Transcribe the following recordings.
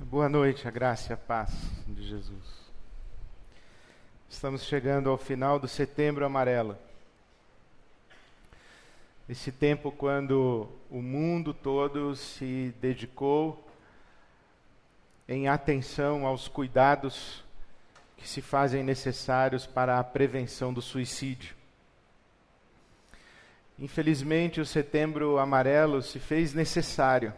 Boa noite, a graça e a paz de Jesus. Estamos chegando ao final do setembro amarelo. Esse tempo quando o mundo todo se dedicou em atenção aos cuidados que se fazem necessários para a prevenção do suicídio. Infelizmente, o setembro amarelo se fez necessário,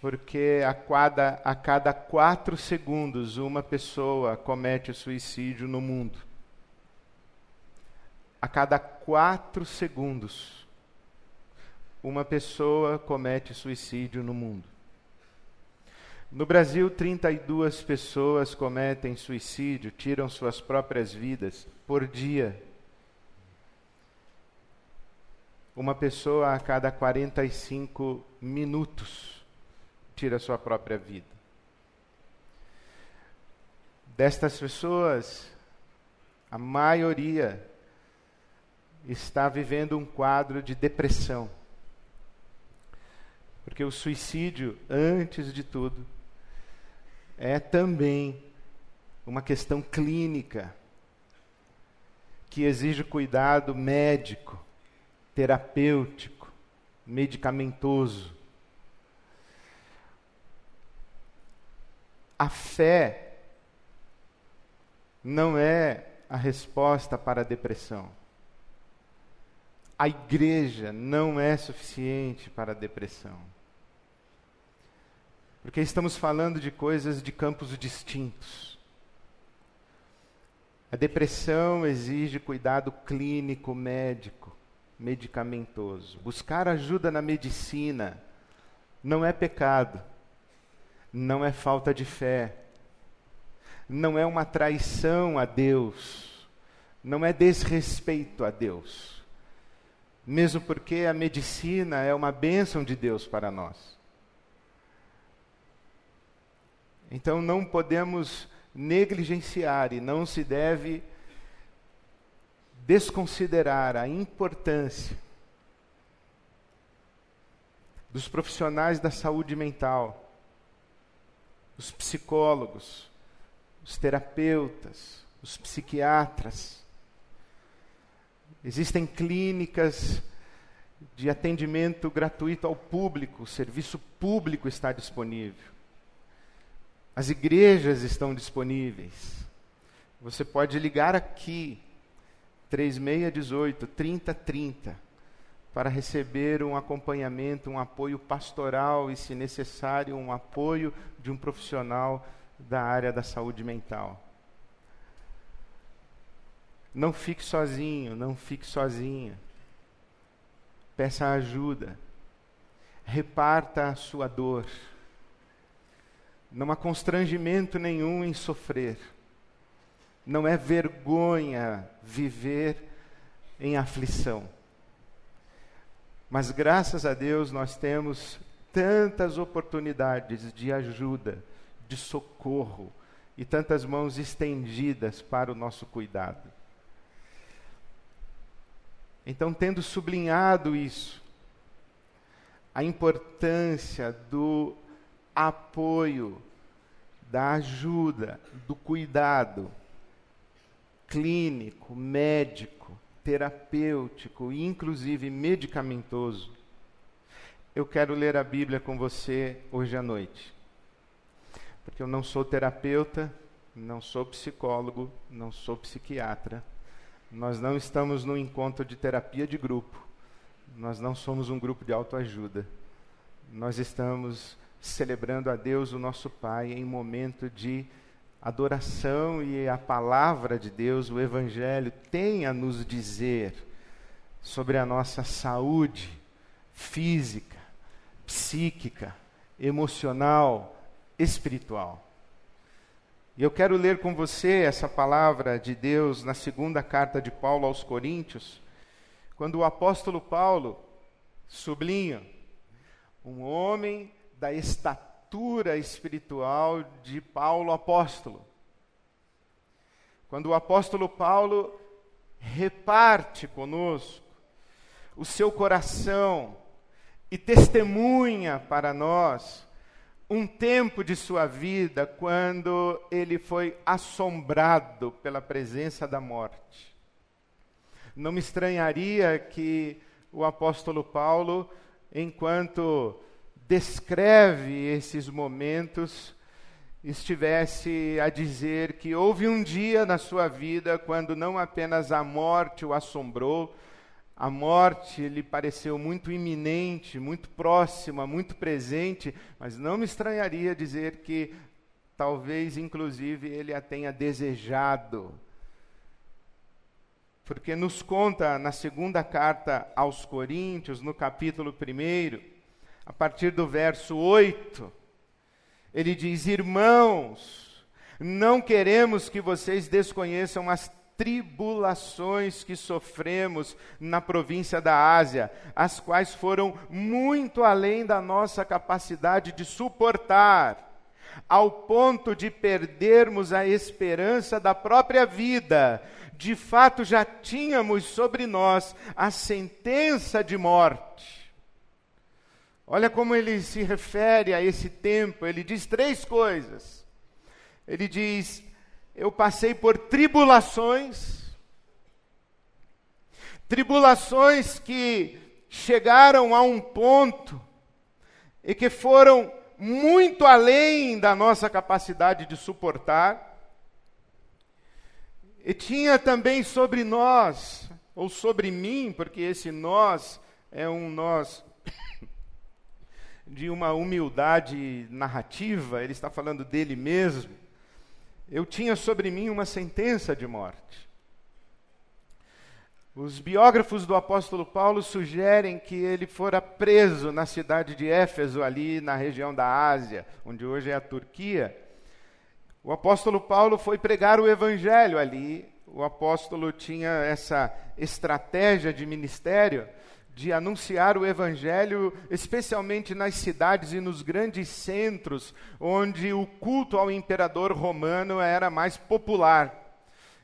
porque a cada, a cada quatro segundos uma pessoa comete suicídio no mundo. A cada quatro segundos, uma pessoa comete suicídio no mundo. No Brasil, 32 pessoas cometem suicídio, tiram suas próprias vidas por dia uma pessoa a cada 45 minutos tira sua própria vida. Destas pessoas, a maioria está vivendo um quadro de depressão. Porque o suicídio, antes de tudo, é também uma questão clínica que exige cuidado médico terapêutico, medicamentoso. A fé não é a resposta para a depressão. A igreja não é suficiente para a depressão. Porque estamos falando de coisas de campos distintos. A depressão exige cuidado clínico, médico medicamentoso. Buscar ajuda na medicina não é pecado, não é falta de fé, não é uma traição a Deus, não é desrespeito a Deus. Mesmo porque a medicina é uma bênção de Deus para nós. Então não podemos negligenciar e não se deve desconsiderar a importância dos profissionais da saúde mental, os psicólogos, os terapeutas, os psiquiatras. Existem clínicas de atendimento gratuito ao público, o serviço público está disponível. As igrejas estão disponíveis. Você pode ligar aqui 3618 3030 para receber um acompanhamento, um apoio pastoral e, se necessário, um apoio de um profissional da área da saúde mental. Não fique sozinho, não fique sozinha. Peça ajuda. Reparta a sua dor. Não há constrangimento nenhum em sofrer. Não é vergonha viver em aflição. Mas graças a Deus nós temos tantas oportunidades de ajuda, de socorro e tantas mãos estendidas para o nosso cuidado. Então, tendo sublinhado isso, a importância do apoio, da ajuda, do cuidado, clínico, médico, terapêutico e inclusive medicamentoso, eu quero ler a Bíblia com você hoje à noite. Porque eu não sou terapeuta, não sou psicólogo, não sou psiquiatra. Nós não estamos num encontro de terapia de grupo. Nós não somos um grupo de autoajuda. Nós estamos celebrando a Deus, o nosso Pai, em momento de adoração e a palavra de Deus, o Evangelho, tem a nos dizer sobre a nossa saúde física, psíquica, emocional, espiritual. E eu quero ler com você essa palavra de Deus na segunda carta de Paulo aos Coríntios, quando o apóstolo Paulo sublinha um homem da estatura estatura espiritual de Paulo apóstolo. Quando o apóstolo Paulo reparte conosco o seu coração e testemunha para nós um tempo de sua vida quando ele foi assombrado pela presença da morte. Não me estranharia que o apóstolo Paulo, enquanto descreve esses momentos, estivesse a dizer que houve um dia na sua vida quando não apenas a morte o assombrou, a morte lhe pareceu muito iminente, muito próxima, muito presente, mas não me estranharia dizer que talvez, inclusive, ele a tenha desejado. Porque nos conta na segunda carta aos Coríntios, no capítulo 1, a partir do verso 8, ele diz: Irmãos, não queremos que vocês desconheçam as tribulações que sofremos na província da Ásia, as quais foram muito além da nossa capacidade de suportar, ao ponto de perdermos a esperança da própria vida. De fato, já tínhamos sobre nós a sentença de morte. Olha como ele se refere a esse tempo. Ele diz três coisas. Ele diz: eu passei por tribulações, tribulações que chegaram a um ponto e que foram muito além da nossa capacidade de suportar. E tinha também sobre nós, ou sobre mim, porque esse nós é um nós de uma humildade narrativa, ele está falando dele mesmo eu tinha sobre mim uma sentença de morte. Os biógrafos do apóstolo Paulo sugerem que ele fora preso na cidade de Éfeso, ali na região da Ásia, onde hoje é a Turquia. O apóstolo Paulo foi pregar o evangelho ali. O apóstolo tinha essa estratégia de ministério de anunciar o evangelho, especialmente nas cidades e nos grandes centros, onde o culto ao imperador romano era mais popular.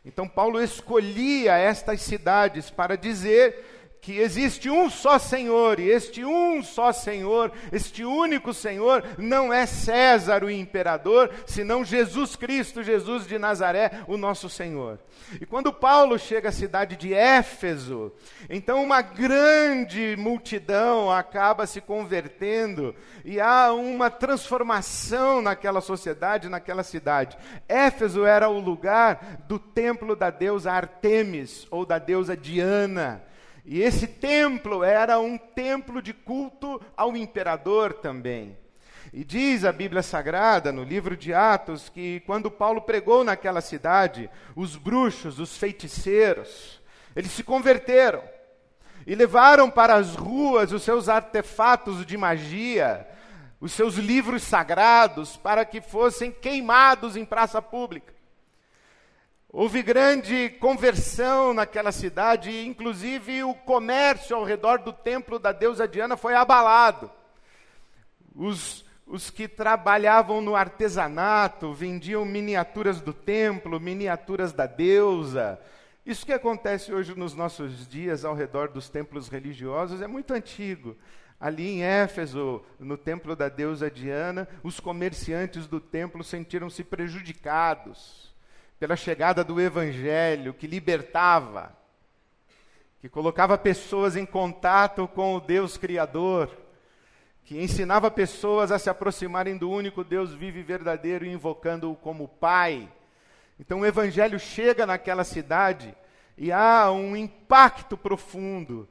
Então, Paulo escolhia estas cidades para dizer que existe um só Senhor, e este um só Senhor, este único Senhor, não é César o imperador, senão Jesus Cristo, Jesus de Nazaré, o nosso Senhor. E quando Paulo chega à cidade de Éfeso, então uma grande multidão acaba se convertendo e há uma transformação naquela sociedade, naquela cidade. Éfeso era o lugar do templo da deusa Artemis ou da deusa Diana. E esse templo era um templo de culto ao imperador também. E diz a Bíblia Sagrada, no livro de Atos, que quando Paulo pregou naquela cidade, os bruxos, os feiticeiros, eles se converteram e levaram para as ruas os seus artefatos de magia, os seus livros sagrados, para que fossem queimados em praça pública. Houve grande conversão naquela cidade, inclusive o comércio ao redor do templo da deusa Diana foi abalado. Os, os que trabalhavam no artesanato vendiam miniaturas do templo, miniaturas da deusa. Isso que acontece hoje nos nossos dias ao redor dos templos religiosos é muito antigo. Ali em Éfeso, no templo da deusa Diana, os comerciantes do templo sentiram-se prejudicados pela chegada do Evangelho que libertava, que colocava pessoas em contato com o Deus Criador, que ensinava pessoas a se aproximarem do único Deus vivo e verdadeiro, invocando-o como Pai. Então o Evangelho chega naquela cidade e há um impacto profundo,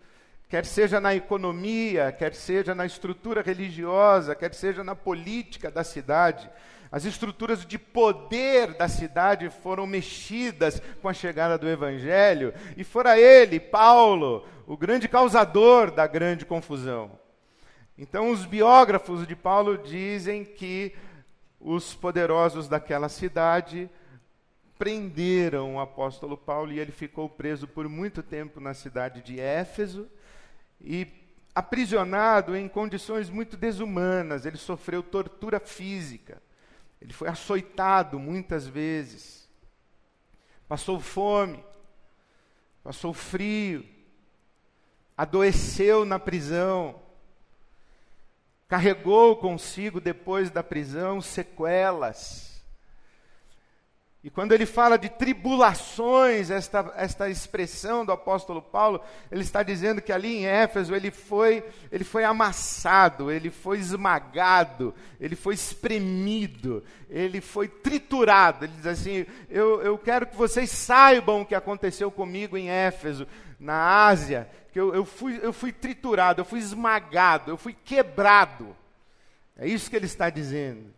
quer seja na economia, quer seja na estrutura religiosa, quer seja na política da cidade. As estruturas de poder da cidade foram mexidas com a chegada do Evangelho, e fora ele, Paulo, o grande causador da grande confusão. Então, os biógrafos de Paulo dizem que os poderosos daquela cidade prenderam o apóstolo Paulo e ele ficou preso por muito tempo na cidade de Éfeso e aprisionado em condições muito desumanas. Ele sofreu tortura física. Ele foi açoitado muitas vezes, passou fome, passou frio, adoeceu na prisão. carregou consigo depois da prisão sequelas. E quando ele fala de tribulações, esta, esta expressão do apóstolo Paulo, ele está dizendo que ali em Éfeso ele foi, ele foi amassado, ele foi esmagado, ele foi espremido, ele foi triturado. Ele diz assim: eu, eu quero que vocês saibam o que aconteceu comigo em Éfeso, na Ásia, que eu, eu, fui, eu fui triturado, eu fui esmagado, eu fui quebrado. É isso que ele está dizendo.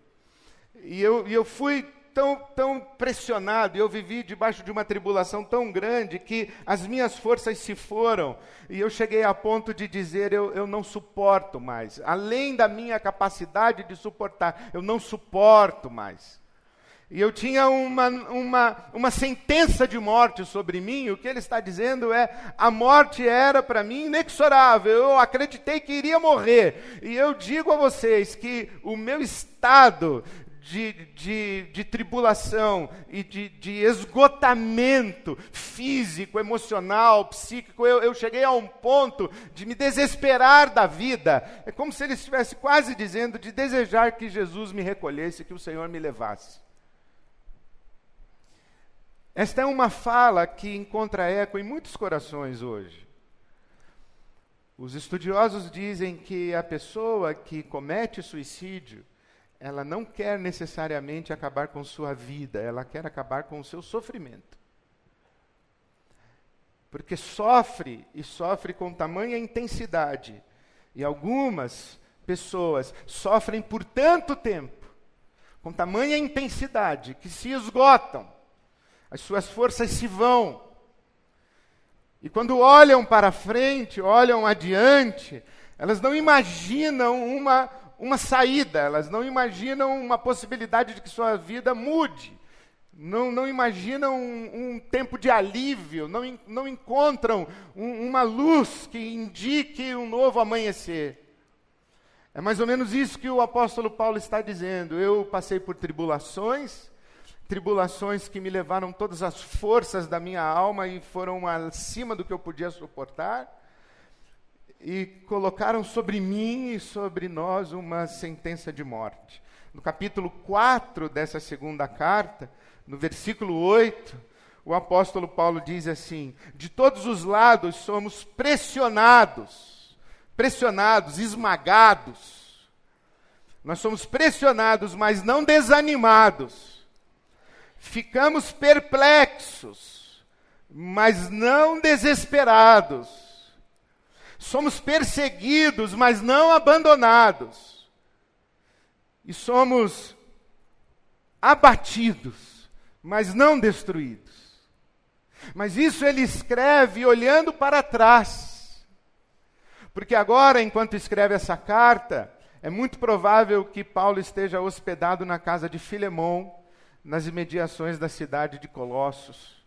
E eu, e eu fui tão, tão pressionado, eu vivi debaixo de uma tribulação tão grande que as minhas forças se foram, e eu cheguei a ponto de dizer: eu, eu não suporto mais, além da minha capacidade de suportar, eu não suporto mais. E eu tinha uma, uma, uma sentença de morte sobre mim, o que ele está dizendo é: a morte era para mim inexorável, eu acreditei que iria morrer. E eu digo a vocês que o meu estado de, de, de tribulação e de, de, esgotamento físico, emocional, psíquico, eu, eu cheguei a um ponto de me desesperar da vida. É como se ele estivesse quase dizendo de desejar que Jesus me recolhesse, que o Senhor me levasse. Esta é uma fala que encontra eco em muitos corações hoje. Os estudiosos dizem que a pessoa que comete suicídio, ela não quer necessariamente acabar com sua vida, ela quer acabar com o seu sofrimento. Porque sofre e sofre com tamanha intensidade. E algumas pessoas sofrem por tanto tempo, com tamanha intensidade, que se esgotam, as suas forças se vão. E quando olham para frente, olham adiante, elas não imaginam uma, uma saída, elas não imaginam uma possibilidade de que sua vida mude, não, não imaginam um, um tempo de alívio, não, não encontram um, uma luz que indique um novo amanhecer. É mais ou menos isso que o apóstolo Paulo está dizendo. Eu passei por tribulações, tribulações que me levaram todas as forças da minha alma e foram acima do que eu podia suportar e colocaram sobre mim e sobre nós uma sentença de morte. No capítulo 4 dessa segunda carta, no versículo 8, o apóstolo Paulo diz assim: De todos os lados somos pressionados, pressionados, esmagados. Nós somos pressionados, mas não desanimados. Ficamos perplexos, mas não desesperados Somos perseguidos, mas não abandonados. E somos abatidos, mas não destruídos. Mas isso ele escreve olhando para trás. Porque agora, enquanto escreve essa carta, é muito provável que Paulo esteja hospedado na casa de Filemão, nas imediações da cidade de Colossos.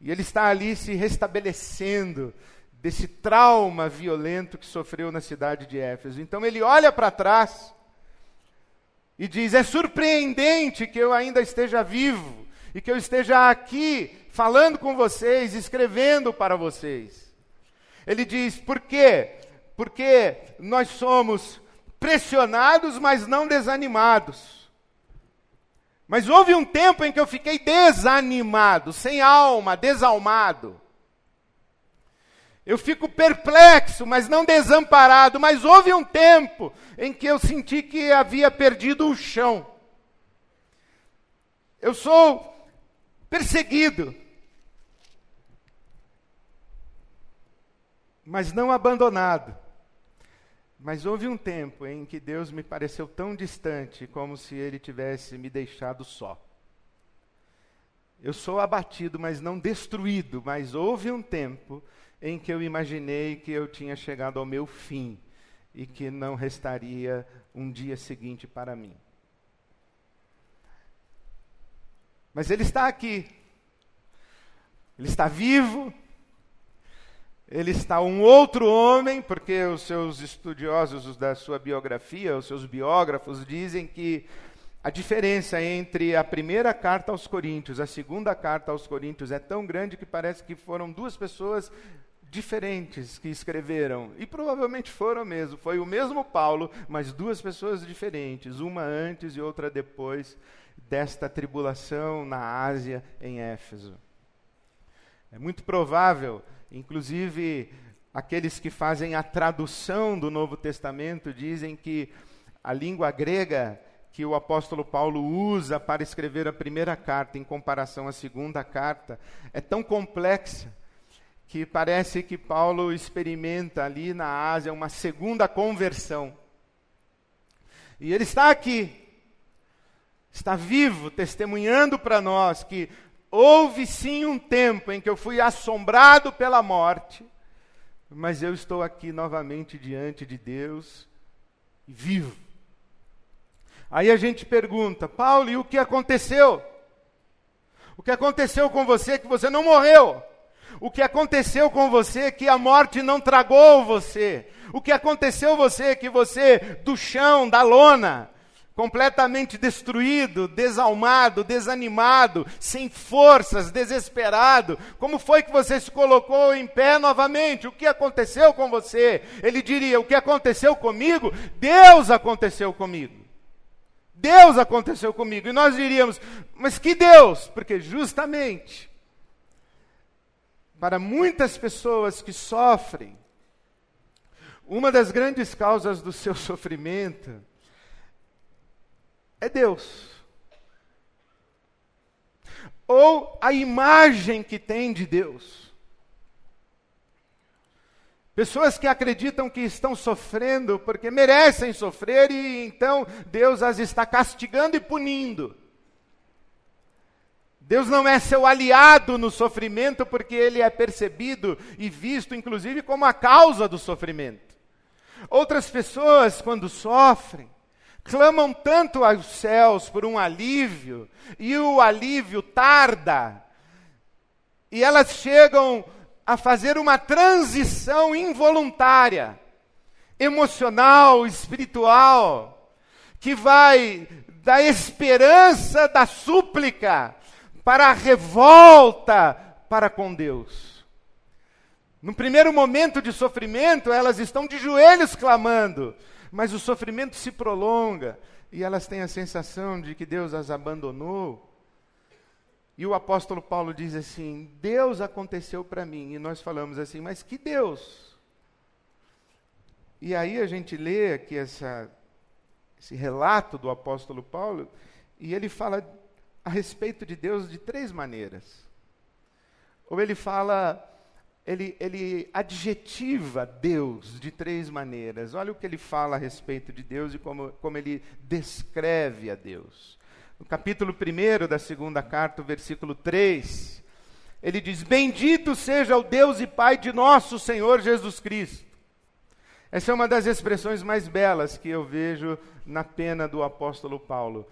E ele está ali se restabelecendo desse trauma violento que sofreu na cidade de Éfeso. Então ele olha para trás e diz: É surpreendente que eu ainda esteja vivo e que eu esteja aqui falando com vocês, escrevendo para vocês. Ele diz: Por quê? Porque nós somos pressionados, mas não desanimados. Mas houve um tempo em que eu fiquei desanimado, sem alma, desalmado. Eu fico perplexo, mas não desamparado. Mas houve um tempo em que eu senti que havia perdido o chão. Eu sou perseguido, mas não abandonado. Mas houve um tempo em que Deus me pareceu tão distante, como se Ele tivesse me deixado só. Eu sou abatido, mas não destruído. Mas houve um tempo em que eu imaginei que eu tinha chegado ao meu fim e que não restaria um dia seguinte para mim. Mas ele está aqui. Ele está vivo. Ele está um outro homem, porque os seus estudiosos da sua biografia, os seus biógrafos dizem que a diferença entre a primeira carta aos Coríntios, a segunda carta aos Coríntios é tão grande que parece que foram duas pessoas diferentes que escreveram, e provavelmente foram mesmo. Foi o mesmo Paulo, mas duas pessoas diferentes, uma antes e outra depois desta tribulação na Ásia, em Éfeso. É muito provável, inclusive, aqueles que fazem a tradução do Novo Testamento dizem que a língua grega que o apóstolo Paulo usa para escrever a primeira carta em comparação à segunda carta é tão complexa que parece que Paulo experimenta ali na Ásia uma segunda conversão. E ele está aqui, está vivo, testemunhando para nós que houve sim um tempo em que eu fui assombrado pela morte, mas eu estou aqui novamente diante de Deus, vivo. Aí a gente pergunta, Paulo, e o que aconteceu? O que aconteceu com você que você não morreu? O que aconteceu com você que a morte não tragou você? O que aconteceu você que você do chão, da lona, completamente destruído, desalmado, desanimado, sem forças, desesperado. Como foi que você se colocou em pé novamente? O que aconteceu com você? Ele diria: O que aconteceu comigo? Deus aconteceu comigo. Deus aconteceu comigo. E nós diríamos: Mas que Deus? Porque justamente para muitas pessoas que sofrem, uma das grandes causas do seu sofrimento é Deus. Ou a imagem que tem de Deus. Pessoas que acreditam que estão sofrendo porque merecem sofrer e então Deus as está castigando e punindo. Deus não é seu aliado no sofrimento, porque ele é percebido e visto, inclusive, como a causa do sofrimento. Outras pessoas, quando sofrem, clamam tanto aos céus por um alívio, e o alívio tarda, e elas chegam a fazer uma transição involuntária, emocional, espiritual, que vai da esperança da súplica para a revolta para com Deus. No primeiro momento de sofrimento, elas estão de joelhos clamando, mas o sofrimento se prolonga e elas têm a sensação de que Deus as abandonou. E o apóstolo Paulo diz assim: Deus aconteceu para mim. E nós falamos assim, mas que Deus? E aí a gente lê aqui essa, esse relato do apóstolo Paulo, e ele fala a respeito de Deus de três maneiras. Ou ele fala, ele, ele adjetiva Deus de três maneiras. Olha o que ele fala a respeito de Deus e como, como ele descreve a Deus. No capítulo 1 da segunda carta, versículo 3, ele diz: Bendito seja o Deus e Pai de nosso Senhor Jesus Cristo. Essa é uma das expressões mais belas que eu vejo na pena do apóstolo Paulo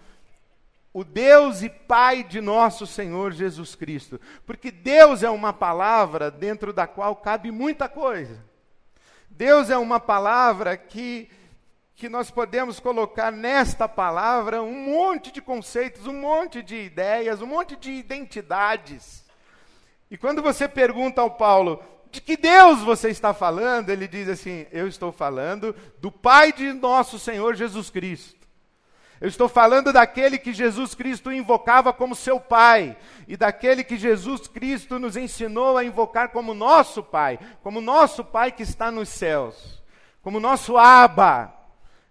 o Deus e Pai de nosso Senhor Jesus Cristo. Porque Deus é uma palavra dentro da qual cabe muita coisa. Deus é uma palavra que, que nós podemos colocar nesta palavra um monte de conceitos, um monte de ideias, um monte de identidades. E quando você pergunta ao Paulo, de que Deus você está falando? Ele diz assim: Eu estou falando do Pai de nosso Senhor Jesus Cristo. Eu estou falando daquele que Jesus Cristo invocava como seu Pai, e daquele que Jesus Cristo nos ensinou a invocar como nosso Pai, como nosso Pai que está nos céus, como nosso Abba.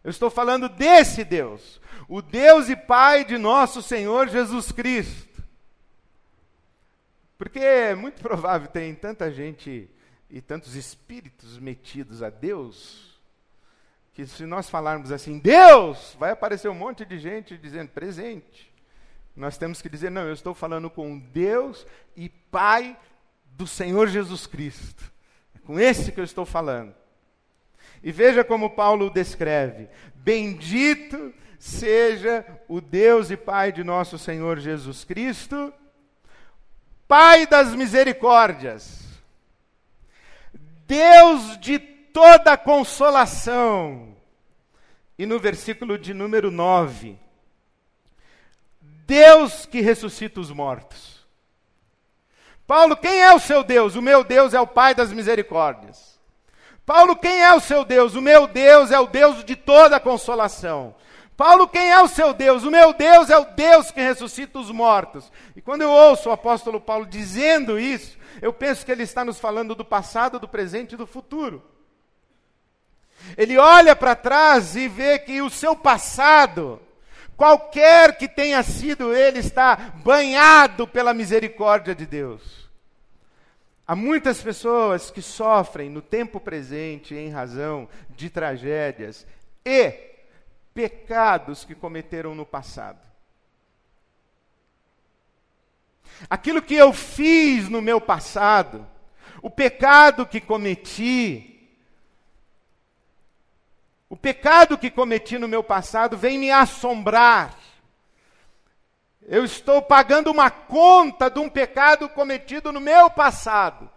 Eu estou falando desse Deus, o Deus e Pai de nosso Senhor Jesus Cristo. Porque é muito provável tem tanta gente e tantos espíritos metidos a Deus que se nós falarmos assim, Deus, vai aparecer um monte de gente dizendo presente. Nós temos que dizer, não, eu estou falando com Deus e Pai do Senhor Jesus Cristo. É com esse que eu estou falando. E veja como Paulo descreve: Bendito seja o Deus e Pai de nosso Senhor Jesus Cristo, Pai das misericórdias, Deus de toda consolação. E no versículo de número 9, Deus que ressuscita os mortos. Paulo, quem é o seu Deus? O meu Deus é o Pai das misericórdias. Paulo, quem é o seu Deus? O meu Deus é o Deus de toda consolação. Paulo, quem é o seu Deus? O meu Deus é o Deus que ressuscita os mortos. E quando eu ouço o apóstolo Paulo dizendo isso, eu penso que ele está nos falando do passado, do presente e do futuro. Ele olha para trás e vê que o seu passado, qualquer que tenha sido ele, está banhado pela misericórdia de Deus. Há muitas pessoas que sofrem no tempo presente em razão de tragédias e pecados que cometeram no passado. Aquilo que eu fiz no meu passado, o pecado que cometi, o pecado que cometi no meu passado vem me assombrar. Eu estou pagando uma conta de um pecado cometido no meu passado.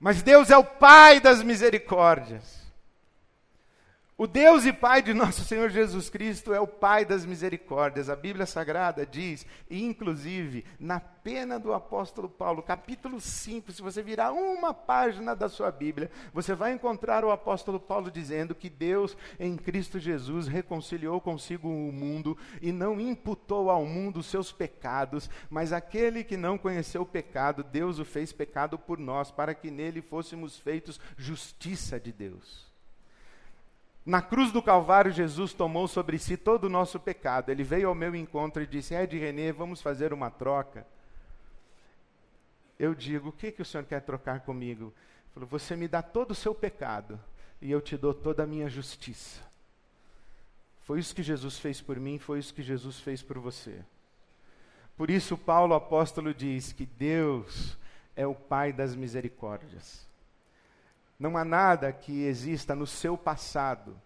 Mas Deus é o Pai das misericórdias. O Deus e Pai de nosso Senhor Jesus Cristo é o Pai das misericórdias. A Bíblia Sagrada diz, inclusive na pena do apóstolo Paulo, capítulo 5, se você virar uma página da sua Bíblia, você vai encontrar o apóstolo Paulo dizendo que Deus em Cristo Jesus reconciliou consigo o mundo e não imputou ao mundo os seus pecados, mas aquele que não conheceu o pecado, Deus o fez pecado por nós, para que nele fôssemos feitos justiça de Deus. Na cruz do Calvário, Jesus tomou sobre si todo o nosso pecado. Ele veio ao meu encontro e disse: Ed Renê, vamos fazer uma troca. Eu digo: O que, que o senhor quer trocar comigo? Ele falou: Você me dá todo o seu pecado e eu te dou toda a minha justiça. Foi isso que Jesus fez por mim, foi isso que Jesus fez por você. Por isso, Paulo apóstolo diz que Deus é o Pai das misericórdias. Não há nada que exista no seu passado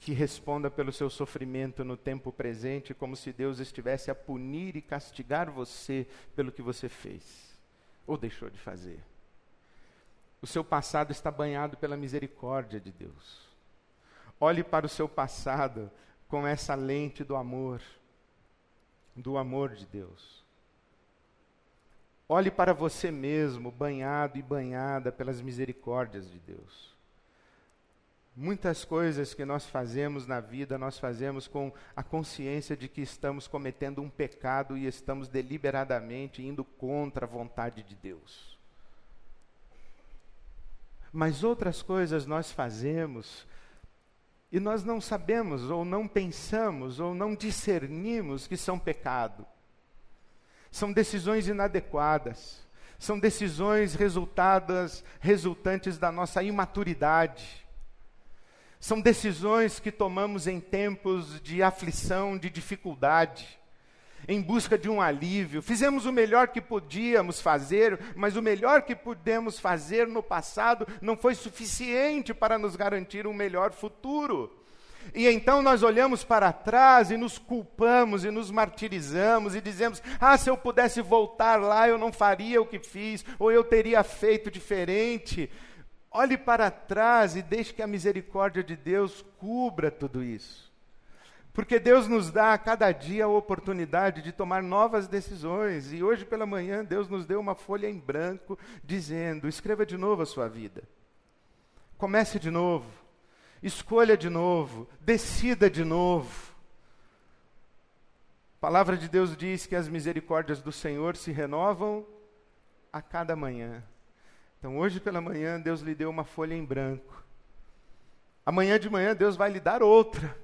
que responda pelo seu sofrimento no tempo presente, como se Deus estivesse a punir e castigar você pelo que você fez ou deixou de fazer. O seu passado está banhado pela misericórdia de Deus. Olhe para o seu passado com essa lente do amor, do amor de Deus. Olhe para você mesmo, banhado e banhada pelas misericórdias de Deus. Muitas coisas que nós fazemos na vida, nós fazemos com a consciência de que estamos cometendo um pecado e estamos deliberadamente indo contra a vontade de Deus. Mas outras coisas nós fazemos e nós não sabemos, ou não pensamos, ou não discernimos que são pecado. São decisões inadequadas. São decisões resultadas, resultantes da nossa imaturidade. São decisões que tomamos em tempos de aflição, de dificuldade, em busca de um alívio. Fizemos o melhor que podíamos fazer, mas o melhor que pudemos fazer no passado não foi suficiente para nos garantir um melhor futuro. E então nós olhamos para trás e nos culpamos e nos martirizamos e dizemos: ah, se eu pudesse voltar lá, eu não faria o que fiz, ou eu teria feito diferente. Olhe para trás e deixe que a misericórdia de Deus cubra tudo isso. Porque Deus nos dá a cada dia a oportunidade de tomar novas decisões. E hoje pela manhã Deus nos deu uma folha em branco dizendo: escreva de novo a sua vida. Comece de novo escolha de novo, decida de novo. A palavra de Deus diz que as misericórdias do Senhor se renovam a cada manhã. Então, hoje pela manhã, Deus lhe deu uma folha em branco. Amanhã de manhã, Deus vai lhe dar outra.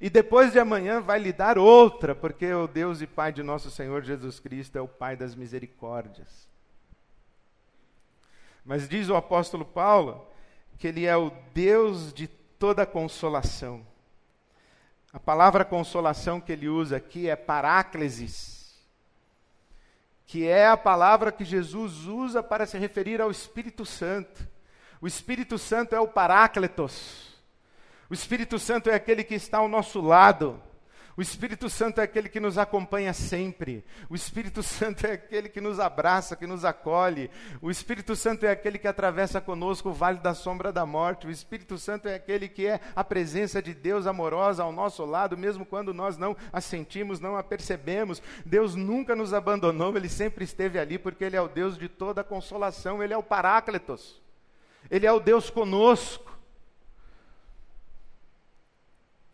E depois de amanhã, vai lhe dar outra, porque o Deus e Pai de nosso Senhor Jesus Cristo é o Pai das misericórdias. Mas diz o apóstolo Paulo que Ele é o Deus de toda consolação. A palavra consolação que ele usa aqui é paráclesis, que é a palavra que Jesus usa para se referir ao Espírito Santo. O Espírito Santo é o parácletos. O Espírito Santo é aquele que está ao nosso lado. O Espírito Santo é aquele que nos acompanha sempre. O Espírito Santo é aquele que nos abraça, que nos acolhe. O Espírito Santo é aquele que atravessa conosco o vale da sombra da morte. O Espírito Santo é aquele que é a presença de Deus amorosa ao nosso lado, mesmo quando nós não a sentimos, não a percebemos. Deus nunca nos abandonou, ele sempre esteve ali, porque ele é o Deus de toda consolação, ele é o Paráclitos. Ele é o Deus conosco.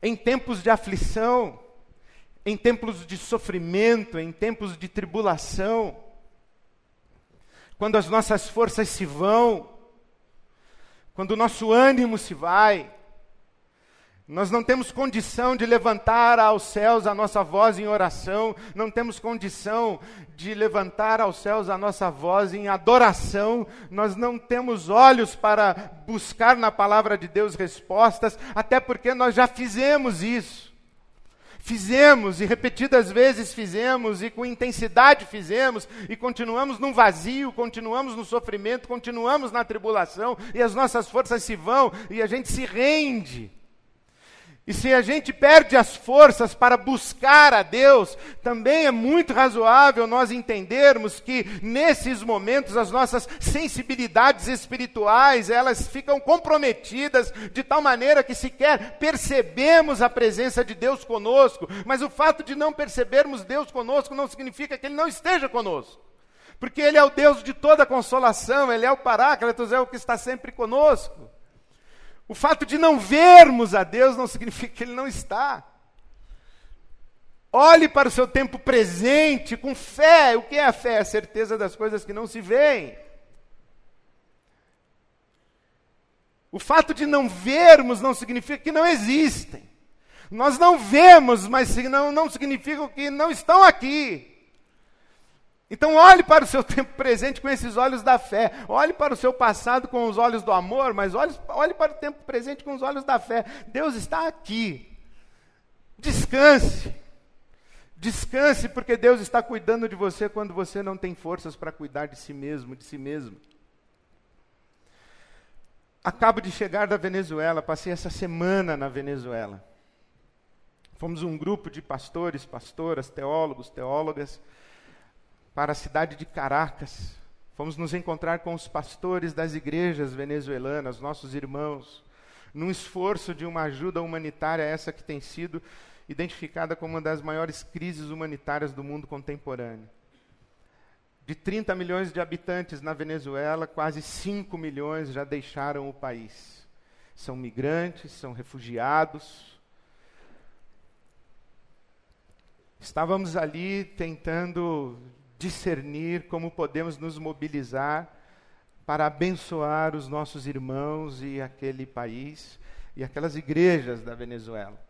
Em tempos de aflição, em tempos de sofrimento, em tempos de tribulação, quando as nossas forças se vão, quando o nosso ânimo se vai, nós não temos condição de levantar aos céus a nossa voz em oração, não temos condição de levantar aos céus a nossa voz em adoração, nós não temos olhos para buscar na palavra de Deus respostas, até porque nós já fizemos isso. Fizemos e repetidas vezes fizemos e com intensidade fizemos e continuamos num vazio, continuamos no sofrimento, continuamos na tribulação e as nossas forças se vão e a gente se rende. E se a gente perde as forças para buscar a Deus, também é muito razoável nós entendermos que nesses momentos as nossas sensibilidades espirituais, elas ficam comprometidas de tal maneira que sequer percebemos a presença de Deus conosco, mas o fato de não percebermos Deus conosco não significa que ele não esteja conosco. Porque ele é o Deus de toda consolação, ele é o Paráclitos, é o que está sempre conosco. O fato de não vermos a Deus não significa que Ele não está. Olhe para o seu tempo presente com fé. O que é a fé? A certeza das coisas que não se veem. O fato de não vermos não significa que não existem. Nós não vemos, mas não, não significa que não estão aqui. Então, olhe para o seu tempo presente com esses olhos da fé. Olhe para o seu passado com os olhos do amor, mas olhe, olhe para o tempo presente com os olhos da fé. Deus está aqui. Descanse. Descanse, porque Deus está cuidando de você quando você não tem forças para cuidar de si mesmo, de si mesmo. Acabo de chegar da Venezuela, passei essa semana na Venezuela. Fomos um grupo de pastores, pastoras, teólogos, teólogas para a cidade de Caracas. Fomos nos encontrar com os pastores das igrejas venezuelanas, nossos irmãos, num esforço de uma ajuda humanitária, essa que tem sido identificada como uma das maiores crises humanitárias do mundo contemporâneo. De 30 milhões de habitantes na Venezuela, quase 5 milhões já deixaram o país. São migrantes, são refugiados. Estávamos ali tentando discernir como podemos nos mobilizar para abençoar os nossos irmãos e aquele país e aquelas igrejas da Venezuela.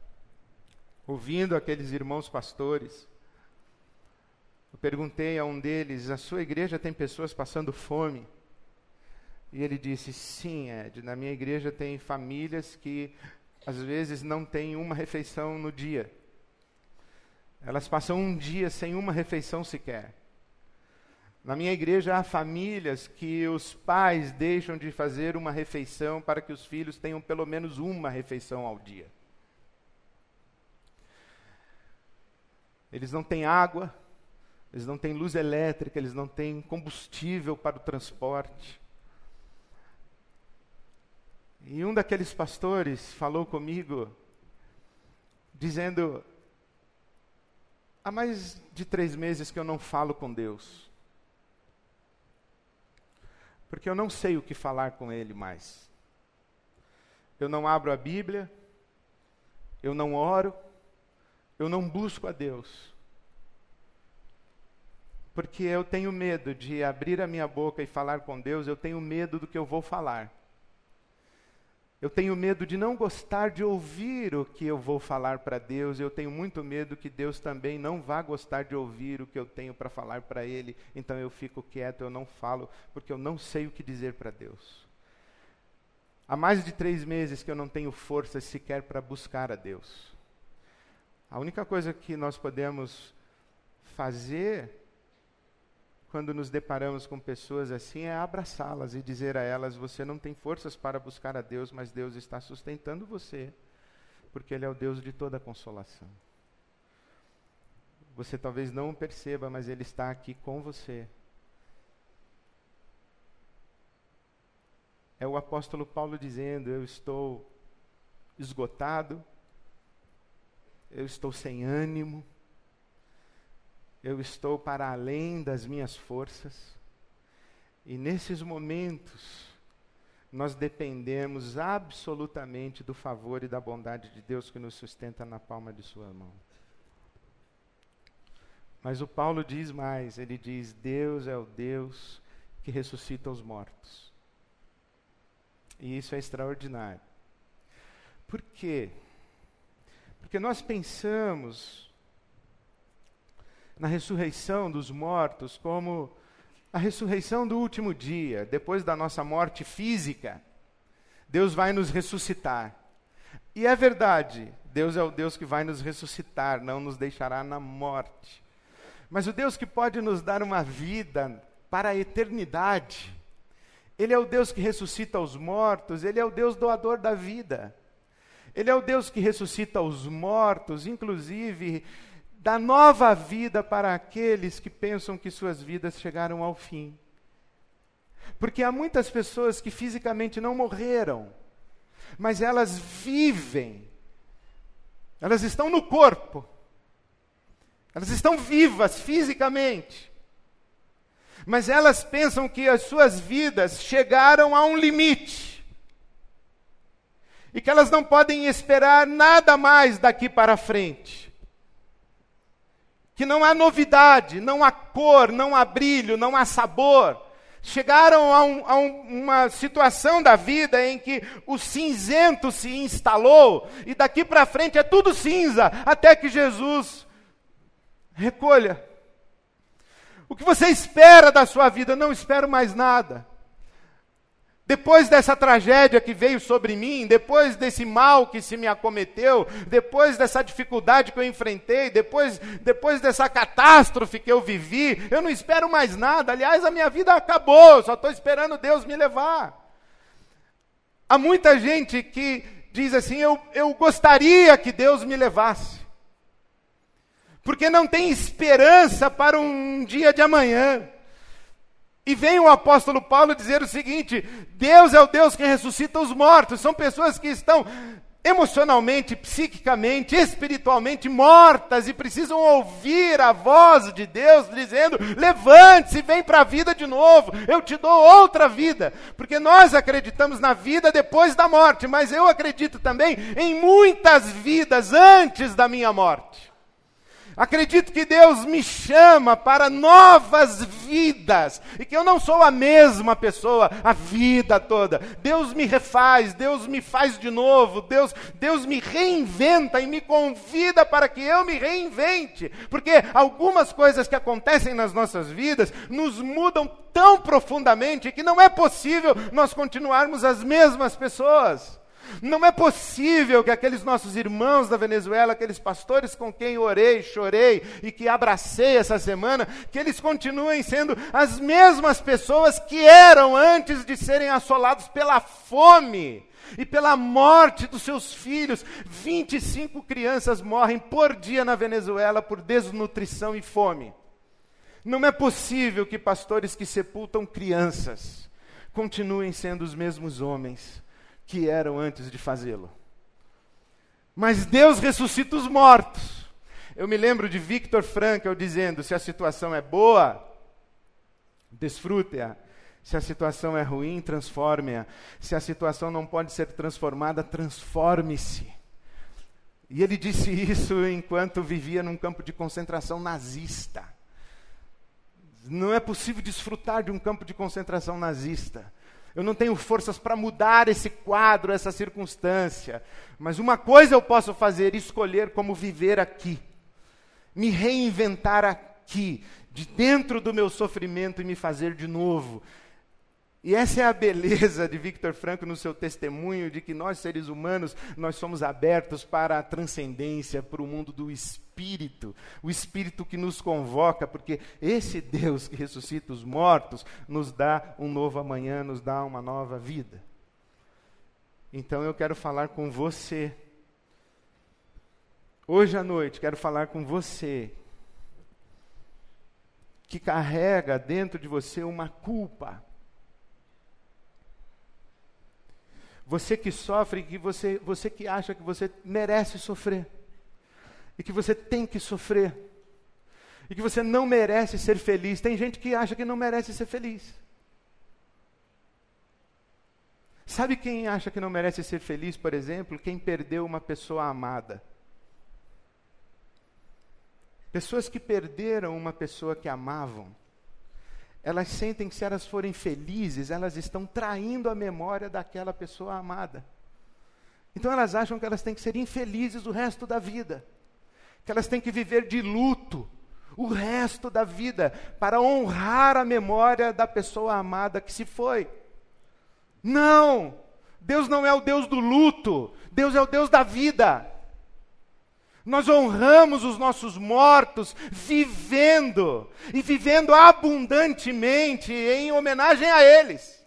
Ouvindo aqueles irmãos pastores, eu perguntei a um deles: a sua igreja tem pessoas passando fome? E ele disse: sim, Ed, na minha igreja tem famílias que às vezes não têm uma refeição no dia. Elas passam um dia sem uma refeição sequer. Na minha igreja há famílias que os pais deixam de fazer uma refeição para que os filhos tenham pelo menos uma refeição ao dia. Eles não têm água, eles não têm luz elétrica, eles não têm combustível para o transporte. E um daqueles pastores falou comigo, dizendo: há mais de três meses que eu não falo com Deus porque eu não sei o que falar com ele mais. Eu não abro a Bíblia, eu não oro, eu não busco a Deus. Porque eu tenho medo de abrir a minha boca e falar com Deus, eu tenho medo do que eu vou falar. Eu tenho medo de não gostar de ouvir o que eu vou falar para Deus. Eu tenho muito medo que Deus também não vá gostar de ouvir o que eu tenho para falar para Ele. Então eu fico quieto, eu não falo, porque eu não sei o que dizer para Deus. Há mais de três meses que eu não tenho força sequer para buscar a Deus. A única coisa que nós podemos fazer quando nos deparamos com pessoas assim, é abraçá-las e dizer a elas: você não tem forças para buscar a Deus, mas Deus está sustentando você, porque Ele é o Deus de toda consolação. Você talvez não perceba, mas ele está aqui com você. É o apóstolo Paulo dizendo: Eu estou esgotado, eu estou sem ânimo, eu estou para além das minhas forças. E nesses momentos, nós dependemos absolutamente do favor e da bondade de Deus que nos sustenta na palma de Sua mão. Mas o Paulo diz mais: ele diz, Deus é o Deus que ressuscita os mortos. E isso é extraordinário. Por quê? Porque nós pensamos na ressurreição dos mortos como a ressurreição do último dia, depois da nossa morte física. Deus vai nos ressuscitar. E é verdade, Deus é o Deus que vai nos ressuscitar, não nos deixará na morte. Mas o Deus que pode nos dar uma vida para a eternidade, Ele é o Deus que ressuscita os mortos, Ele é o Deus doador da vida. Ele é o Deus que ressuscita os mortos, inclusive dá nova vida para aqueles que pensam que suas vidas chegaram ao fim. Porque há muitas pessoas que fisicamente não morreram, mas elas vivem, elas estão no corpo, elas estão vivas fisicamente, mas elas pensam que as suas vidas chegaram a um limite e que elas não podem esperar nada mais daqui para frente. Que não há novidade, não há cor, não há brilho, não há sabor. Chegaram a, um, a um, uma situação da vida em que o cinzento se instalou e daqui para frente é tudo cinza, até que Jesus recolha. O que você espera da sua vida? Não espero mais nada. Depois dessa tragédia que veio sobre mim, depois desse mal que se me acometeu, depois dessa dificuldade que eu enfrentei, depois, depois dessa catástrofe que eu vivi, eu não espero mais nada. Aliás, a minha vida acabou, só estou esperando Deus me levar. Há muita gente que diz assim: eu, eu gostaria que Deus me levasse, porque não tem esperança para um dia de amanhã. E vem o apóstolo Paulo dizer o seguinte: Deus é o Deus que ressuscita os mortos. São pessoas que estão emocionalmente, psiquicamente, espiritualmente mortas e precisam ouvir a voz de Deus dizendo: levante-se, vem para a vida de novo, eu te dou outra vida. Porque nós acreditamos na vida depois da morte, mas eu acredito também em muitas vidas antes da minha morte. Acredito que Deus me chama para novas vidas e que eu não sou a mesma pessoa a vida toda. Deus me refaz, Deus me faz de novo, Deus, Deus me reinventa e me convida para que eu me reinvente, porque algumas coisas que acontecem nas nossas vidas nos mudam tão profundamente que não é possível nós continuarmos as mesmas pessoas. Não é possível que aqueles nossos irmãos da Venezuela, aqueles pastores com quem orei, chorei e que abracei essa semana, que eles continuem sendo as mesmas pessoas que eram antes de serem assolados pela fome e pela morte dos seus filhos. 25 crianças morrem por dia na Venezuela por desnutrição e fome. Não é possível que pastores que sepultam crianças continuem sendo os mesmos homens que eram antes de fazê-lo. Mas Deus ressuscita os mortos. Eu me lembro de Victor Frankl dizendo: se a situação é boa, desfrute-a. Se a situação é ruim, transforme-a. Se a situação não pode ser transformada, transforme-se. E ele disse isso enquanto vivia num campo de concentração nazista. Não é possível desfrutar de um campo de concentração nazista. Eu não tenho forças para mudar esse quadro, essa circunstância. Mas uma coisa eu posso fazer: escolher como viver aqui. Me reinventar aqui, de dentro do meu sofrimento e me fazer de novo. E essa é a beleza de Victor Franco no seu testemunho de que nós seres humanos, nós somos abertos para a transcendência, para o mundo do espírito, o espírito que nos convoca, porque esse Deus que ressuscita os mortos nos dá um novo amanhã, nos dá uma nova vida. Então eu quero falar com você. Hoje à noite quero falar com você que carrega dentro de você uma culpa. Você que sofre, que você, você que acha que você merece sofrer. E que você tem que sofrer. E que você não merece ser feliz. Tem gente que acha que não merece ser feliz. Sabe quem acha que não merece ser feliz, por exemplo? Quem perdeu uma pessoa amada. Pessoas que perderam uma pessoa que amavam, elas sentem que se elas forem felizes, elas estão traindo a memória daquela pessoa amada. Então elas acham que elas têm que ser infelizes o resto da vida, que elas têm que viver de luto o resto da vida para honrar a memória da pessoa amada que se foi. Não! Deus não é o Deus do luto, Deus é o Deus da vida. Nós honramos os nossos mortos vivendo e vivendo abundantemente em homenagem a eles.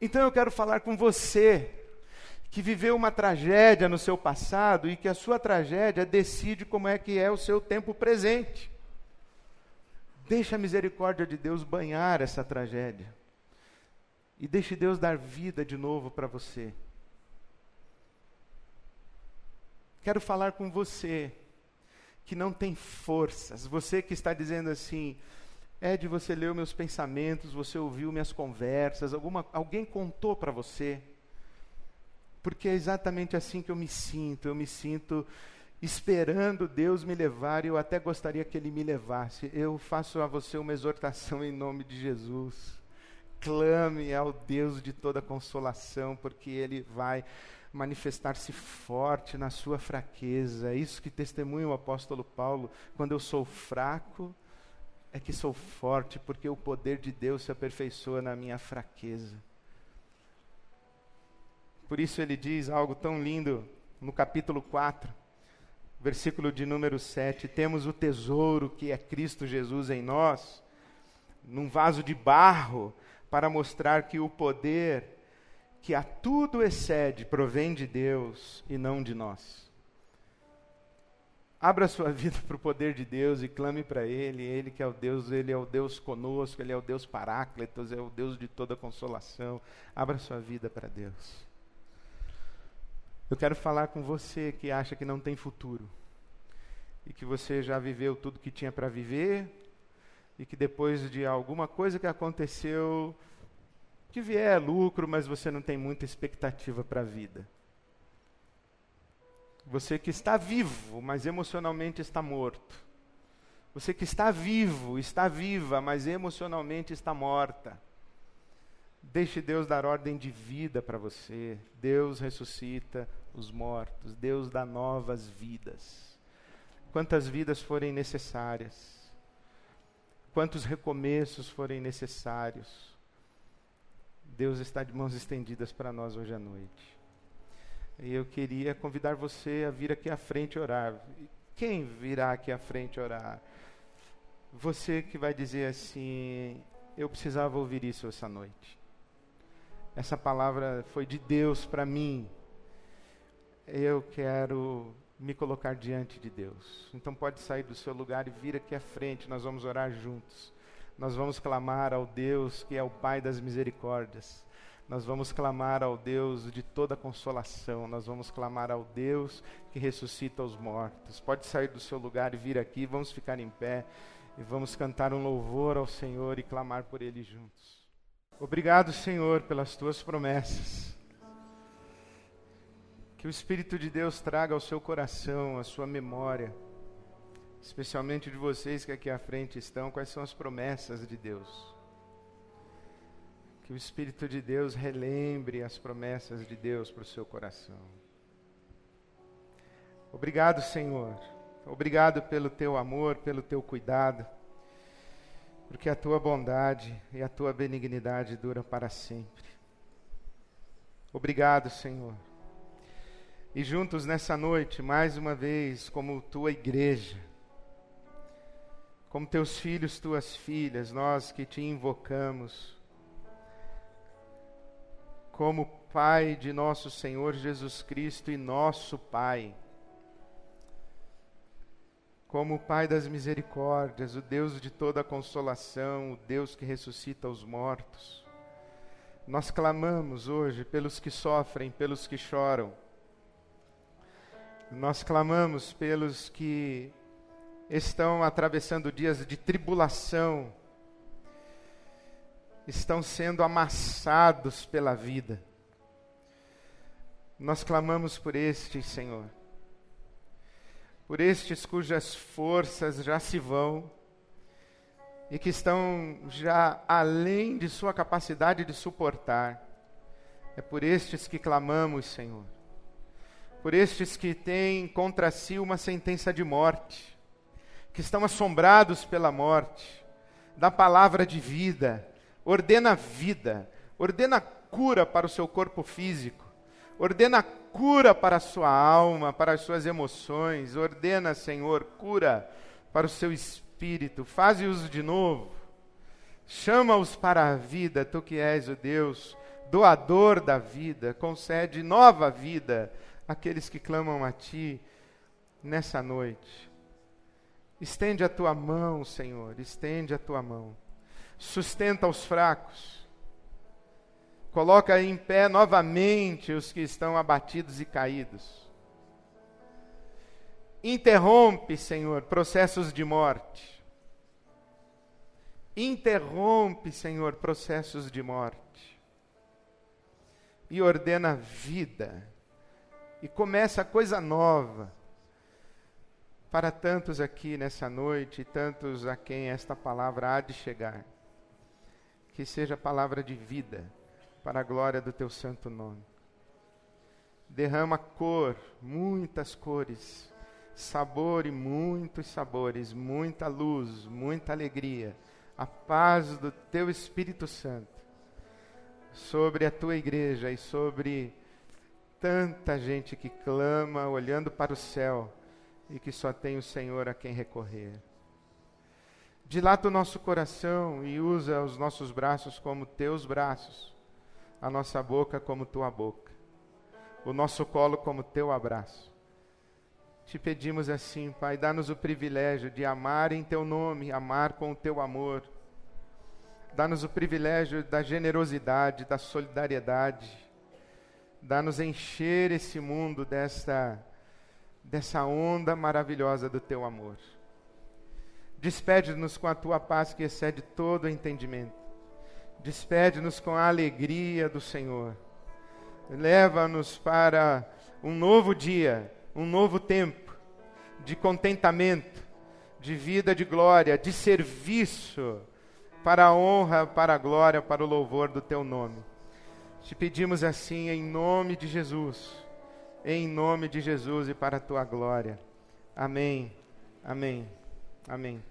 Então eu quero falar com você que viveu uma tragédia no seu passado e que a sua tragédia decide como é que é o seu tempo presente. Deixe a misericórdia de Deus banhar essa tragédia. E deixe Deus dar vida de novo para você. Quero falar com você que não tem forças, você que está dizendo assim, é de você leu meus pensamentos, você ouviu minhas conversas, alguma, alguém contou para você. Porque é exatamente assim que eu me sinto, eu me sinto esperando Deus me levar e eu até gostaria que Ele me levasse. Eu faço a você uma exortação em nome de Jesus. Clame ao Deus de toda consolação, porque Ele vai manifestar-se forte na sua fraqueza. É isso que testemunha o apóstolo Paulo. Quando eu sou fraco, é que sou forte, porque o poder de Deus se aperfeiçoa na minha fraqueza. Por isso ele diz algo tão lindo no capítulo 4, versículo de número 7: Temos o tesouro que é Cristo Jesus em nós, num vaso de barro, para mostrar que o poder que a tudo excede provém de Deus e não de nós. Abra sua vida para o poder de Deus e clame para Ele. Ele que é o Deus, Ele é o Deus conosco, Ele é o Deus Paráclitos, é o Deus de toda consolação. Abra sua vida para Deus. Eu quero falar com você que acha que não tem futuro e que você já viveu tudo que tinha para viver e que depois de alguma coisa que aconteceu que vier é lucro, mas você não tem muita expectativa para a vida. Você que está vivo, mas emocionalmente está morto. Você que está vivo, está viva, mas emocionalmente está morta. Deixe Deus dar ordem de vida para você. Deus ressuscita os mortos. Deus dá novas vidas. Quantas vidas forem necessárias. Quantos recomeços forem necessários Deus está de mãos estendidas para nós hoje à noite. E eu queria convidar você a vir aqui à frente orar. Quem virá aqui à frente orar? Você que vai dizer assim: Eu precisava ouvir isso essa noite. Essa palavra foi de Deus para mim. Eu quero me colocar diante de Deus. Então pode sair do seu lugar e vir aqui à frente, nós vamos orar juntos nós vamos clamar ao Deus que é o Pai das misericórdias. Nós vamos clamar ao Deus de toda consolação. Nós vamos clamar ao Deus que ressuscita os mortos. Pode sair do seu lugar e vir aqui. Vamos ficar em pé e vamos cantar um louvor ao Senhor e clamar por Ele juntos. Obrigado, Senhor, pelas tuas promessas. Que o Espírito de Deus traga ao seu coração, à sua memória especialmente de vocês que aqui à frente estão, quais são as promessas de Deus. Que o Espírito de Deus relembre as promessas de Deus para o seu coração. Obrigado, Senhor. Obrigado pelo teu amor, pelo teu cuidado, porque a tua bondade e a tua benignidade duram para sempre. Obrigado, Senhor. E juntos nessa noite, mais uma vez, como tua igreja, como teus filhos, tuas filhas, nós que te invocamos, como Pai de nosso Senhor Jesus Cristo e nosso Pai. como Pai das misericórdias, o Deus de toda consolação, o Deus que ressuscita os mortos. Nós clamamos hoje pelos que sofrem, pelos que choram. Nós clamamos pelos que estão atravessando dias de tribulação, estão sendo amassados pela vida. Nós clamamos por estes, Senhor, por estes cujas forças já se vão e que estão já além de sua capacidade de suportar. É por estes que clamamos, Senhor. Por estes que têm contra si uma sentença de morte, que estão assombrados pela morte, da palavra de vida, ordena vida, ordena cura para o seu corpo físico, ordena cura para a sua alma, para as suas emoções, ordena, Senhor, cura para o seu espírito, faze-os de novo, chama-os para a vida, tu que és o Deus, doador da vida, concede nova vida àqueles que clamam a ti nessa noite. Estende a tua mão, Senhor, estende a tua mão sustenta os fracos, coloca em pé novamente os que estão abatidos e caídos. Interrompe, Senhor, processos de morte. Interrompe, Senhor, processos de morte. E ordena vida. E começa coisa nova para tantos aqui nessa noite tantos a quem esta palavra há de chegar que seja palavra de vida para a glória do teu santo nome. Derrama cor, muitas cores, sabor e muitos sabores, muita luz, muita alegria, a paz do teu Espírito Santo sobre a tua igreja e sobre tanta gente que clama olhando para o céu e que só tem o Senhor a quem recorrer. Dilata o nosso coração e usa os nossos braços como teus braços, a nossa boca como tua boca, o nosso colo como teu abraço. Te pedimos assim, Pai, dá-nos o privilégio de amar em teu nome, amar com o teu amor. Dá-nos o privilégio da generosidade, da solidariedade. Dá-nos encher esse mundo dessa, dessa onda maravilhosa do teu amor. Despede-nos com a tua paz que excede todo entendimento. Despede-nos com a alegria do Senhor. Leva-nos para um novo dia, um novo tempo de contentamento, de vida de glória, de serviço, para a honra, para a glória, para o louvor do teu nome. Te pedimos assim em nome de Jesus, em nome de Jesus e para a tua glória. Amém. Amém. Amém.